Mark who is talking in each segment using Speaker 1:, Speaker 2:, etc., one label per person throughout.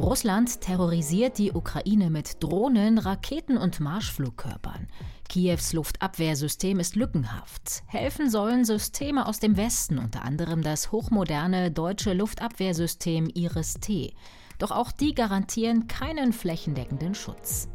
Speaker 1: Russland terrorisiert die Ukraine mit Drohnen, Raketen und Marschflugkörpern. Kiews Luftabwehrsystem ist lückenhaft. Helfen sollen Systeme aus dem Westen, unter anderem das hochmoderne deutsche Luftabwehrsystem Iris-T. Doch auch die garantieren keinen flächendeckenden Schutz.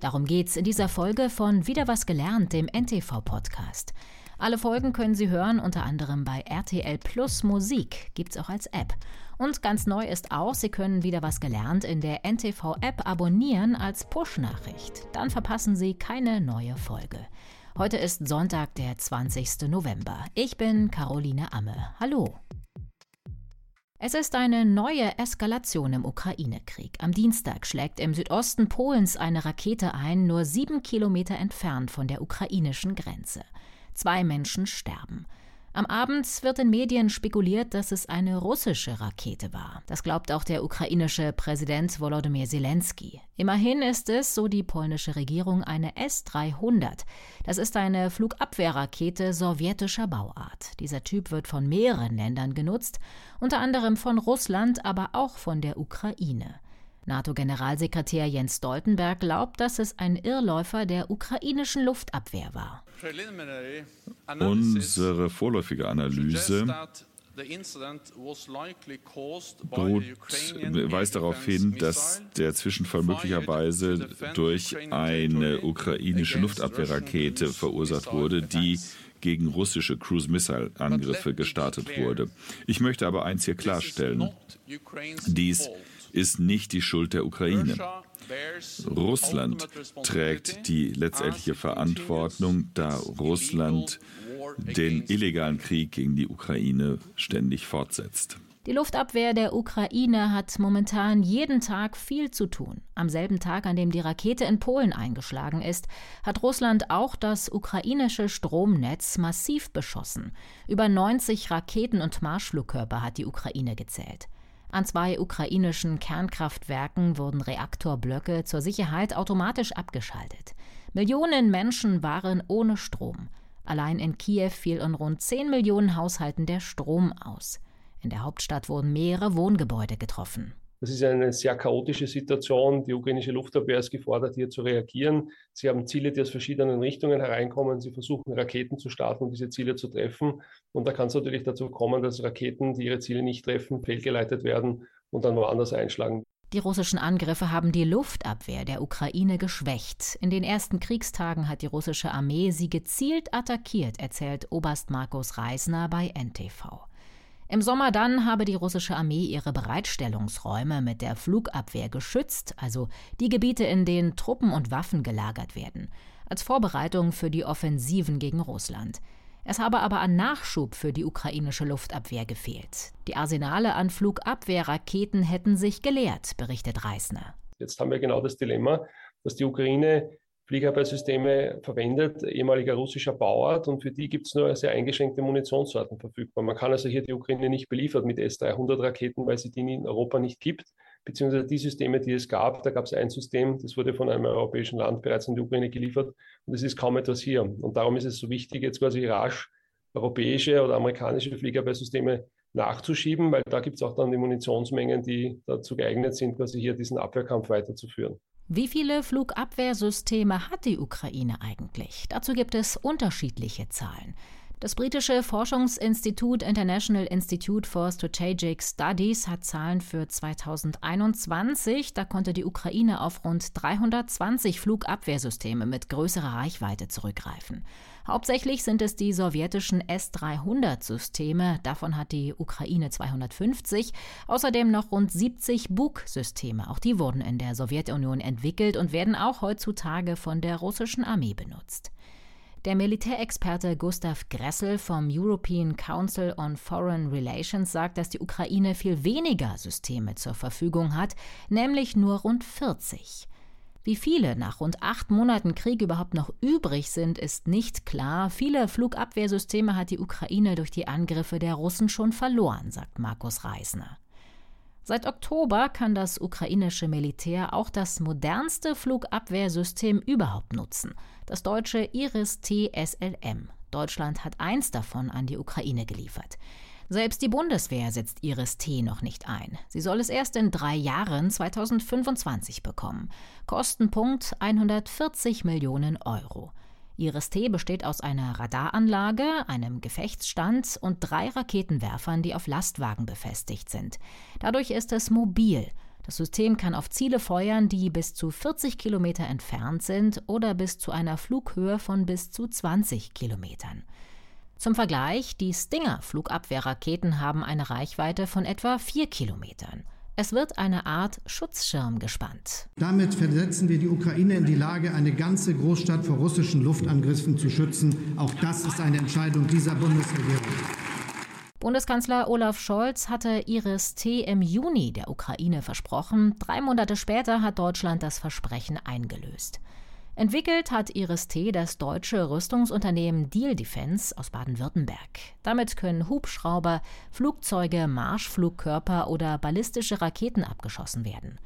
Speaker 1: Darum geht's in dieser Folge von Wieder was gelernt, dem NTV-Podcast. Alle Folgen können Sie hören, unter anderem bei RTL Plus Musik, gibt's auch als App. Und ganz neu ist auch, Sie können wieder was gelernt in der NTV-App abonnieren als Push-Nachricht. Dann verpassen Sie keine neue Folge. Heute ist Sonntag, der 20. November. Ich bin Caroline Amme. Hallo. Es ist eine neue Eskalation im Ukraine-Krieg. Am Dienstag schlägt im Südosten Polens eine Rakete ein, nur sieben Kilometer entfernt von der ukrainischen Grenze. Zwei Menschen sterben. Am Abend wird in Medien spekuliert, dass es eine russische Rakete war. Das glaubt auch der ukrainische Präsident Volodymyr Zelensky. Immerhin ist es, so die polnische Regierung, eine S-300. Das ist eine Flugabwehrrakete sowjetischer Bauart. Dieser Typ wird von mehreren Ländern genutzt, unter anderem von Russland, aber auch von der Ukraine. NATO-Generalsekretär Jens Stoltenberg glaubt, dass es ein Irrläufer der ukrainischen Luftabwehr war.
Speaker 2: Unsere vorläufige Analyse weist darauf hin, dass der Zwischenfall möglicherweise durch eine ukrainische Luftabwehrrakete verursacht wurde, die gegen russische Cruise-Missile-Angriffe gestartet wurde. Ich möchte aber eins hier klarstellen. Dies ist nicht die Schuld der Ukraine. Russland trägt die letztendliche Verantwortung, da Russland den illegalen Krieg gegen die Ukraine ständig fortsetzt.
Speaker 1: Die Luftabwehr der Ukraine hat momentan jeden Tag viel zu tun. Am selben Tag, an dem die Rakete in Polen eingeschlagen ist, hat Russland auch das ukrainische Stromnetz massiv beschossen. Über 90 Raketen und Marschflugkörper hat die Ukraine gezählt. An zwei ukrainischen Kernkraftwerken wurden Reaktorblöcke zur Sicherheit automatisch abgeschaltet. Millionen Menschen waren ohne Strom. Allein in Kiew fiel in rund 10 Millionen Haushalten der Strom aus. In der Hauptstadt wurden mehrere Wohngebäude getroffen.
Speaker 3: Das ist eine sehr chaotische Situation. Die ukrainische Luftabwehr ist gefordert, hier zu reagieren. Sie haben Ziele, die aus verschiedenen Richtungen hereinkommen. Sie versuchen, Raketen zu starten, um diese Ziele zu treffen. Und da kann es natürlich dazu kommen, dass Raketen, die ihre Ziele nicht treffen, fehlgeleitet werden und dann woanders einschlagen.
Speaker 1: Die russischen Angriffe haben die Luftabwehr der Ukraine geschwächt. In den ersten Kriegstagen hat die russische Armee sie gezielt attackiert, erzählt Oberst Markus Reisner bei NTV. Im Sommer dann habe die russische Armee ihre Bereitstellungsräume mit der Flugabwehr geschützt, also die Gebiete, in denen Truppen und Waffen gelagert werden, als Vorbereitung für die Offensiven gegen Russland. Es habe aber an Nachschub für die ukrainische Luftabwehr gefehlt. Die Arsenale an Flugabwehrraketen hätten sich geleert, berichtet Reisner.
Speaker 3: Jetzt haben wir genau das Dilemma, dass die Ukraine Fliegerabwehrsysteme verwendet, ehemaliger russischer Bauart, und für die gibt es nur sehr eingeschränkte Munitionssorten verfügbar. Man kann also hier die Ukraine nicht beliefert mit S-300-Raketen, weil sie die in Europa nicht gibt, beziehungsweise die Systeme, die es gab, da gab es ein System, das wurde von einem europäischen Land bereits in die Ukraine geliefert, und es ist kaum etwas hier. Und darum ist es so wichtig, jetzt quasi rasch europäische oder amerikanische Fliegerabwehrsysteme nachzuschieben, weil da gibt es auch dann die Munitionsmengen, die dazu geeignet sind, quasi hier diesen Abwehrkampf weiterzuführen.
Speaker 1: Wie viele Flugabwehrsysteme hat die Ukraine eigentlich? Dazu gibt es unterschiedliche Zahlen. Das britische Forschungsinstitut International Institute for Strategic Studies hat Zahlen für 2021. Da konnte die Ukraine auf rund 320 Flugabwehrsysteme mit größerer Reichweite zurückgreifen. Hauptsächlich sind es die sowjetischen S-300-Systeme. Davon hat die Ukraine 250. Außerdem noch rund 70 Buk-Systeme. Auch die wurden in der Sowjetunion entwickelt und werden auch heutzutage von der russischen Armee benutzt. Der Militärexperte Gustav Gressel vom European Council on Foreign Relations sagt, dass die Ukraine viel weniger Systeme zur Verfügung hat, nämlich nur rund 40. Wie viele nach rund acht Monaten Krieg überhaupt noch übrig sind, ist nicht klar. Viele Flugabwehrsysteme hat die Ukraine durch die Angriffe der Russen schon verloren, sagt Markus Reisner. Seit Oktober kann das ukrainische Militär auch das modernste Flugabwehrsystem überhaupt nutzen, das deutsche Iris-T SLM. Deutschland hat eins davon an die Ukraine geliefert. Selbst die Bundeswehr setzt Iris-T noch nicht ein. Sie soll es erst in drei Jahren 2025 bekommen. Kostenpunkt 140 Millionen Euro. Iris-T besteht aus einer Radaranlage, einem Gefechtsstand und drei Raketenwerfern, die auf Lastwagen befestigt sind. Dadurch ist es mobil. Das System kann auf Ziele feuern, die bis zu 40 Kilometer entfernt sind oder bis zu einer Flughöhe von bis zu 20 Kilometern. Zum Vergleich, die Stinger-Flugabwehrraketen haben eine Reichweite von etwa 4 Kilometern. Es wird eine Art Schutzschirm gespannt.
Speaker 4: Damit versetzen wir die Ukraine in die Lage, eine ganze Großstadt vor russischen Luftangriffen zu schützen. Auch das ist eine Entscheidung dieser Bundesregierung.
Speaker 1: Bundeskanzler Olaf Scholz hatte Iris T im Juni der Ukraine versprochen. Drei Monate später hat Deutschland das Versprechen eingelöst. Entwickelt hat Iris T das deutsche Rüstungsunternehmen Deal Defense aus Baden-Württemberg. Damit können Hubschrauber, Flugzeuge, Marschflugkörper oder ballistische Raketen abgeschossen werden.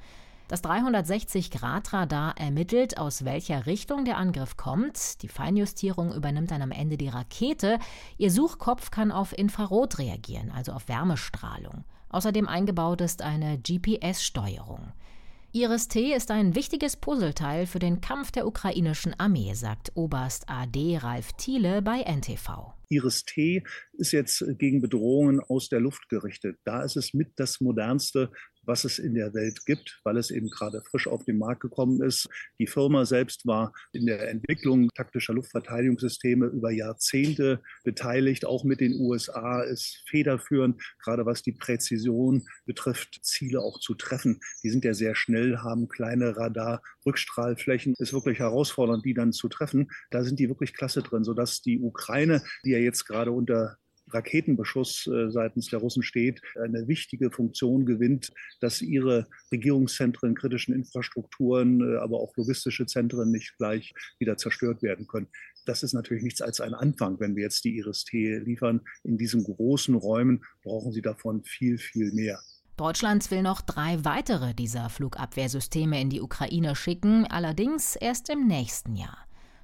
Speaker 1: Das 360-Grad-Radar ermittelt, aus welcher Richtung der Angriff kommt. Die Feinjustierung übernimmt dann am Ende die Rakete. Ihr Suchkopf kann auf Infrarot reagieren, also auf Wärmestrahlung. Außerdem eingebaut ist eine GPS-Steuerung. Iris T ist ein wichtiges Puzzleteil für den Kampf der ukrainischen Armee, sagt Oberst AD Ralf Thiele bei NTV.
Speaker 5: Iris T ist jetzt gegen Bedrohungen aus der Luft gerichtet. Da ist es mit das modernste was es in der Welt gibt, weil es eben gerade frisch auf den Markt gekommen ist. Die Firma selbst war in der Entwicklung taktischer Luftverteidigungssysteme über Jahrzehnte beteiligt, auch mit den USA, ist federführend, gerade was die Präzision betrifft, Ziele auch zu treffen. Die sind ja sehr schnell, haben kleine Radar-Rückstrahlflächen. Ist wirklich herausfordernd, die dann zu treffen. Da sind die wirklich klasse drin, sodass die Ukraine, die ja jetzt gerade unter Raketenbeschuss äh, seitens der Russen steht, eine wichtige Funktion gewinnt, dass ihre Regierungszentren, kritischen Infrastrukturen, äh, aber auch logistische Zentren nicht gleich wieder zerstört werden können. Das ist natürlich nichts als ein Anfang, wenn wir jetzt die Iris-T liefern. In diesen großen Räumen brauchen sie davon viel, viel mehr.
Speaker 1: Deutschland will noch drei weitere dieser Flugabwehrsysteme in die Ukraine schicken, allerdings erst im nächsten Jahr.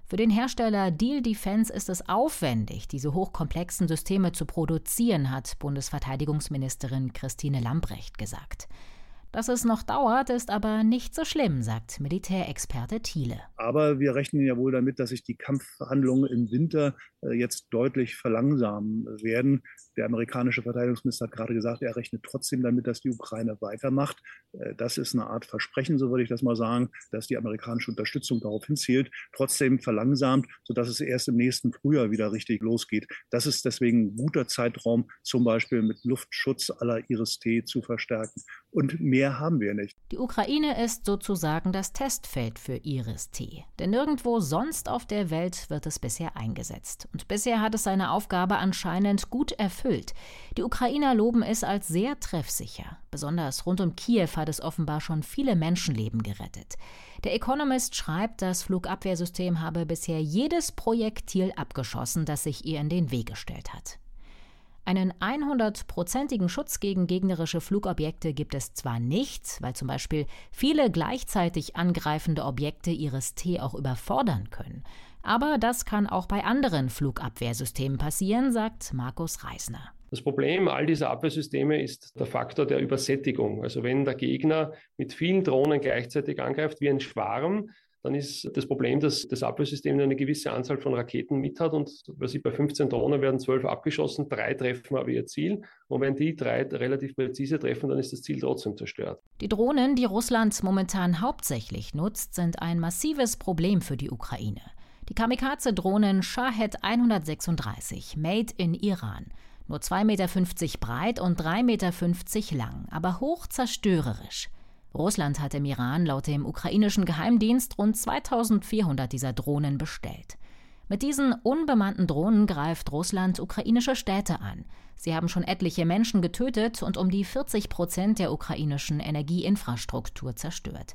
Speaker 1: Für den Hersteller Deal Defense ist es aufwendig, diese hochkomplexen Systeme zu produzieren, hat Bundesverteidigungsministerin Christine Lambrecht gesagt. Dass es noch dauert, ist aber nicht so schlimm, sagt Militärexperte Thiele.
Speaker 5: Aber wir rechnen ja wohl damit, dass sich die Kampfhandlungen im Winter äh, jetzt deutlich verlangsamen werden. Der amerikanische Verteidigungsminister hat gerade gesagt, er rechnet trotzdem damit, dass die Ukraine weitermacht. Äh, das ist eine Art Versprechen, so würde ich das mal sagen, dass die amerikanische Unterstützung darauf hinzielt, trotzdem verlangsamt, sodass es erst im nächsten Frühjahr wieder richtig losgeht. Das ist deswegen ein guter Zeitraum, zum Beispiel mit Luftschutz aller Iris-T zu verstärken. Und mehr haben wir nicht.
Speaker 1: Die Ukraine ist sozusagen das Testfeld für Iris-T. Denn nirgendwo sonst auf der Welt wird es bisher eingesetzt. Und bisher hat es seine Aufgabe anscheinend gut erfüllt. Die Ukrainer loben es als sehr treffsicher. Besonders rund um Kiew hat es offenbar schon viele Menschenleben gerettet. Der Economist schreibt, das Flugabwehrsystem habe bisher jedes Projektil abgeschossen, das sich ihr in den Weg gestellt hat. Einen 100-prozentigen Schutz gegen gegnerische Flugobjekte gibt es zwar nicht, weil zum Beispiel viele gleichzeitig angreifende Objekte ihres T auch überfordern können. Aber das kann auch bei anderen Flugabwehrsystemen passieren, sagt Markus Reisner.
Speaker 3: Das Problem all dieser Abwehrsysteme ist der Faktor der Übersättigung. Also wenn der Gegner mit vielen Drohnen gleichzeitig angreift wie ein Schwarm, dann ist das Problem, dass das Abwehrsystem eine gewisse Anzahl von Raketen mit hat und was ich, bei 15 Drohnen werden 12 abgeschossen, drei treffen aber ihr Ziel. Und wenn die drei relativ präzise treffen, dann ist das Ziel trotzdem zerstört.
Speaker 1: Die Drohnen, die Russland momentan hauptsächlich nutzt, sind ein massives Problem für die Ukraine. Die Kamikaze-Drohnen Shahed 136, made in Iran. Nur 2,50 Meter breit und 3,50 Meter lang, aber hoch zerstörerisch. Russland hat im Iran laut dem ukrainischen Geheimdienst rund 2400 dieser Drohnen bestellt. Mit diesen unbemannten Drohnen greift Russland ukrainische Städte an. Sie haben schon etliche Menschen getötet und um die 40 Prozent der ukrainischen Energieinfrastruktur zerstört.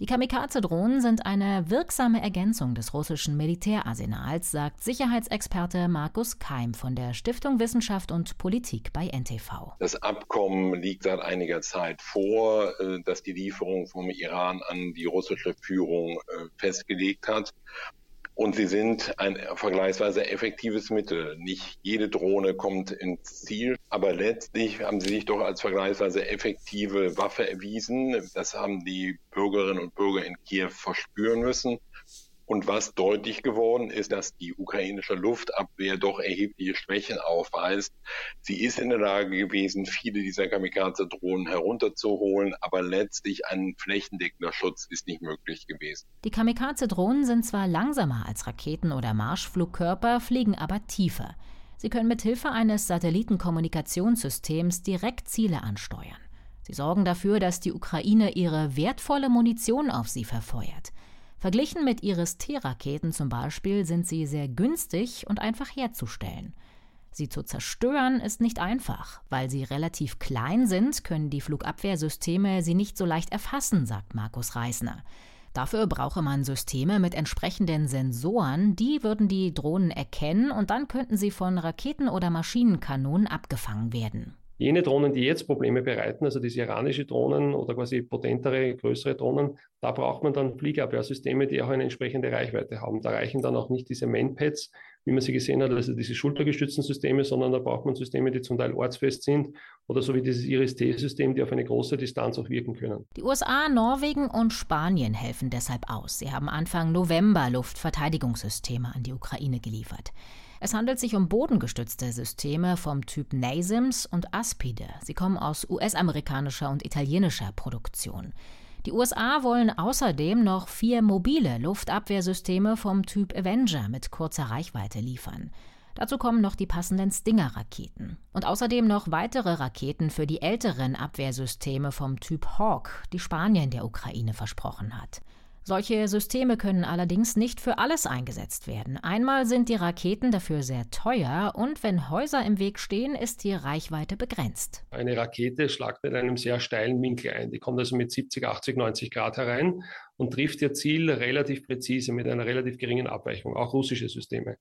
Speaker 1: Die Kamikaze-Drohnen sind eine wirksame Ergänzung des russischen Militärarsenals, sagt Sicherheitsexperte Markus Keim von der Stiftung Wissenschaft und Politik bei NTV.
Speaker 6: Das Abkommen liegt seit einiger Zeit vor, äh, das die Lieferung vom Iran an die russische Führung äh, festgelegt hat. Und sie sind ein vergleichsweise effektives Mittel. Nicht jede Drohne kommt ins Ziel, aber letztlich haben sie sich doch als vergleichsweise effektive Waffe erwiesen. Das haben die Bürgerinnen und Bürger in Kiew verspüren müssen. Und was deutlich geworden ist, dass die ukrainische Luftabwehr doch erhebliche Schwächen aufweist. Sie ist in der Lage gewesen, viele dieser Kamikaze-Drohnen herunterzuholen, aber letztlich ein flächendeckender Schutz ist nicht möglich gewesen.
Speaker 1: Die Kamikaze-Drohnen sind zwar langsamer als Raketen oder Marschflugkörper, fliegen aber tiefer. Sie können mit Hilfe eines Satellitenkommunikationssystems direkt Ziele ansteuern. Sie sorgen dafür, dass die Ukraine ihre wertvolle Munition auf sie verfeuert. Verglichen mit Iris-T-Raketen zum Beispiel sind sie sehr günstig und einfach herzustellen. Sie zu zerstören ist nicht einfach. Weil sie relativ klein sind, können die Flugabwehrsysteme sie nicht so leicht erfassen, sagt Markus Reisner. Dafür brauche man Systeme mit entsprechenden Sensoren, die würden die Drohnen erkennen und dann könnten sie von Raketen oder Maschinenkanonen abgefangen werden.
Speaker 3: Jene Drohnen, die jetzt Probleme bereiten, also diese iranische Drohnen oder quasi potentere, größere Drohnen, da braucht man dann Fliegerabwehrsysteme, die auch eine entsprechende Reichweite haben. Da reichen dann auch nicht diese Manpads, wie man sie gesehen hat, also diese schultergestützten Systeme, sondern da braucht man Systeme, die zum Teil ortsfest sind oder so wie dieses Iris-T-System, die auf eine große Distanz auch wirken können.
Speaker 1: Die USA, Norwegen und Spanien helfen deshalb aus. Sie haben Anfang November Luftverteidigungssysteme an die Ukraine geliefert. Es handelt sich um bodengestützte Systeme vom Typ NASAMS und Aspide. Sie kommen aus US-amerikanischer und italienischer Produktion. Die USA wollen außerdem noch vier mobile Luftabwehrsysteme vom Typ Avenger mit kurzer Reichweite liefern. Dazu kommen noch die passenden Stinger-Raketen. Und außerdem noch weitere Raketen für die älteren Abwehrsysteme vom Typ Hawk, die Spanien der Ukraine versprochen hat. Solche Systeme können allerdings nicht für alles eingesetzt werden. Einmal sind die Raketen dafür sehr teuer und wenn Häuser im Weg stehen, ist die Reichweite begrenzt.
Speaker 3: Eine Rakete schlagt mit einem sehr steilen Winkel ein. Die kommt also mit 70, 80, 90 Grad herein und trifft ihr Ziel relativ präzise mit einer relativ geringen Abweichung, auch russische Systeme.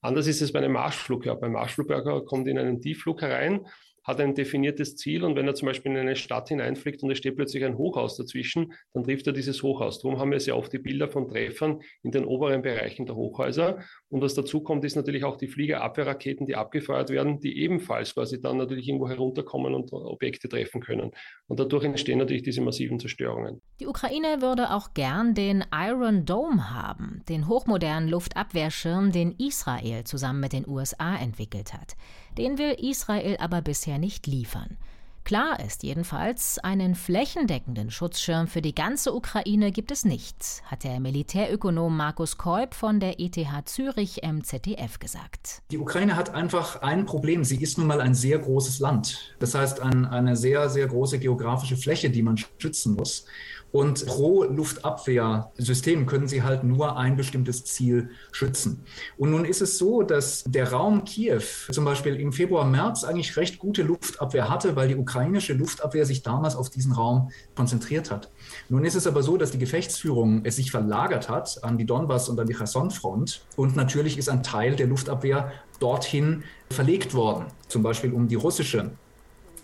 Speaker 3: Anders ist es bei einem Marschflugkörper. Beim Marschflugkörper kommt in einen Tiefflug herein hat ein definiertes Ziel und wenn er zum Beispiel in eine Stadt hineinfliegt und es steht plötzlich ein Hochhaus dazwischen, dann trifft er dieses Hochhaus. Darum haben wir sehr oft die Bilder von Treffern in den oberen Bereichen der Hochhäuser. Und was dazu kommt, ist natürlich auch die Fliegerabwehrraketen, die abgefeuert werden, die ebenfalls quasi dann natürlich irgendwo herunterkommen und Objekte treffen können. Und dadurch entstehen natürlich diese massiven Zerstörungen.
Speaker 1: Die Ukraine würde auch gern den Iron Dome haben, den hochmodernen Luftabwehrschirm, den Israel zusammen mit den USA entwickelt hat. Den will Israel aber bisher nicht liefern. Klar ist jedenfalls, einen flächendeckenden Schutzschirm für die ganze Ukraine gibt es nicht, hat der Militärökonom Markus Kolb von der ETH Zürich im ZDF gesagt.
Speaker 7: Die Ukraine hat einfach ein Problem. Sie ist nun mal ein sehr großes Land. Das heißt, ein, eine sehr, sehr große geografische Fläche, die man schützen muss. Und pro Luftabwehrsystem können sie halt nur ein bestimmtes Ziel schützen. Und nun ist es so, dass der Raum Kiew zum Beispiel im Februar, März eigentlich recht gute Luftabwehr hatte, weil die ukrainische Luftabwehr sich damals auf diesen Raum konzentriert hat. Nun ist es aber so, dass die Gefechtsführung es sich verlagert hat an die Donbass und an die Cherson-Front. Und natürlich ist ein Teil der Luftabwehr dorthin verlegt worden, zum Beispiel um die russische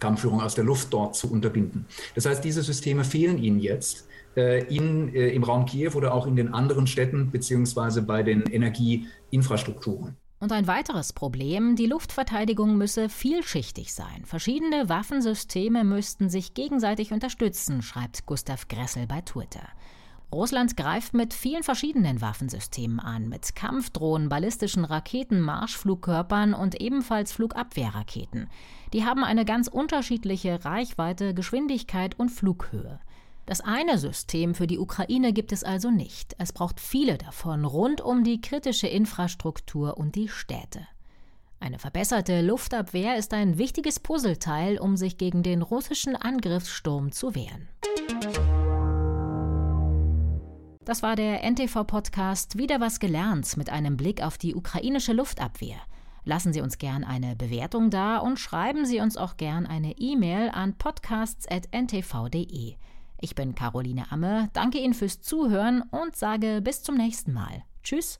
Speaker 7: Kampfführung aus der Luft dort zu unterbinden. Das heißt, diese Systeme fehlen ihnen jetzt äh, in, äh, im Raum Kiew oder auch in den anderen Städten beziehungsweise bei den Energieinfrastrukturen.
Speaker 1: Und ein weiteres Problem, die Luftverteidigung müsse vielschichtig sein. Verschiedene Waffensysteme müssten sich gegenseitig unterstützen, schreibt Gustav Gressel bei Twitter. Russland greift mit vielen verschiedenen Waffensystemen an, mit Kampfdrohnen, ballistischen Raketen, Marschflugkörpern und ebenfalls Flugabwehrraketen. Die haben eine ganz unterschiedliche Reichweite, Geschwindigkeit und Flughöhe. Das eine System für die Ukraine gibt es also nicht. Es braucht viele davon rund um die kritische Infrastruktur und die Städte. Eine verbesserte Luftabwehr ist ein wichtiges Puzzleteil, um sich gegen den russischen Angriffssturm zu wehren. Das war der NTV-Podcast Wieder was gelernt mit einem Blick auf die ukrainische Luftabwehr. Lassen Sie uns gern eine Bewertung da und schreiben Sie uns auch gern eine E-Mail an podcasts.ntv.de. Ich bin Caroline Amme, danke Ihnen fürs Zuhören und sage bis zum nächsten Mal. Tschüss.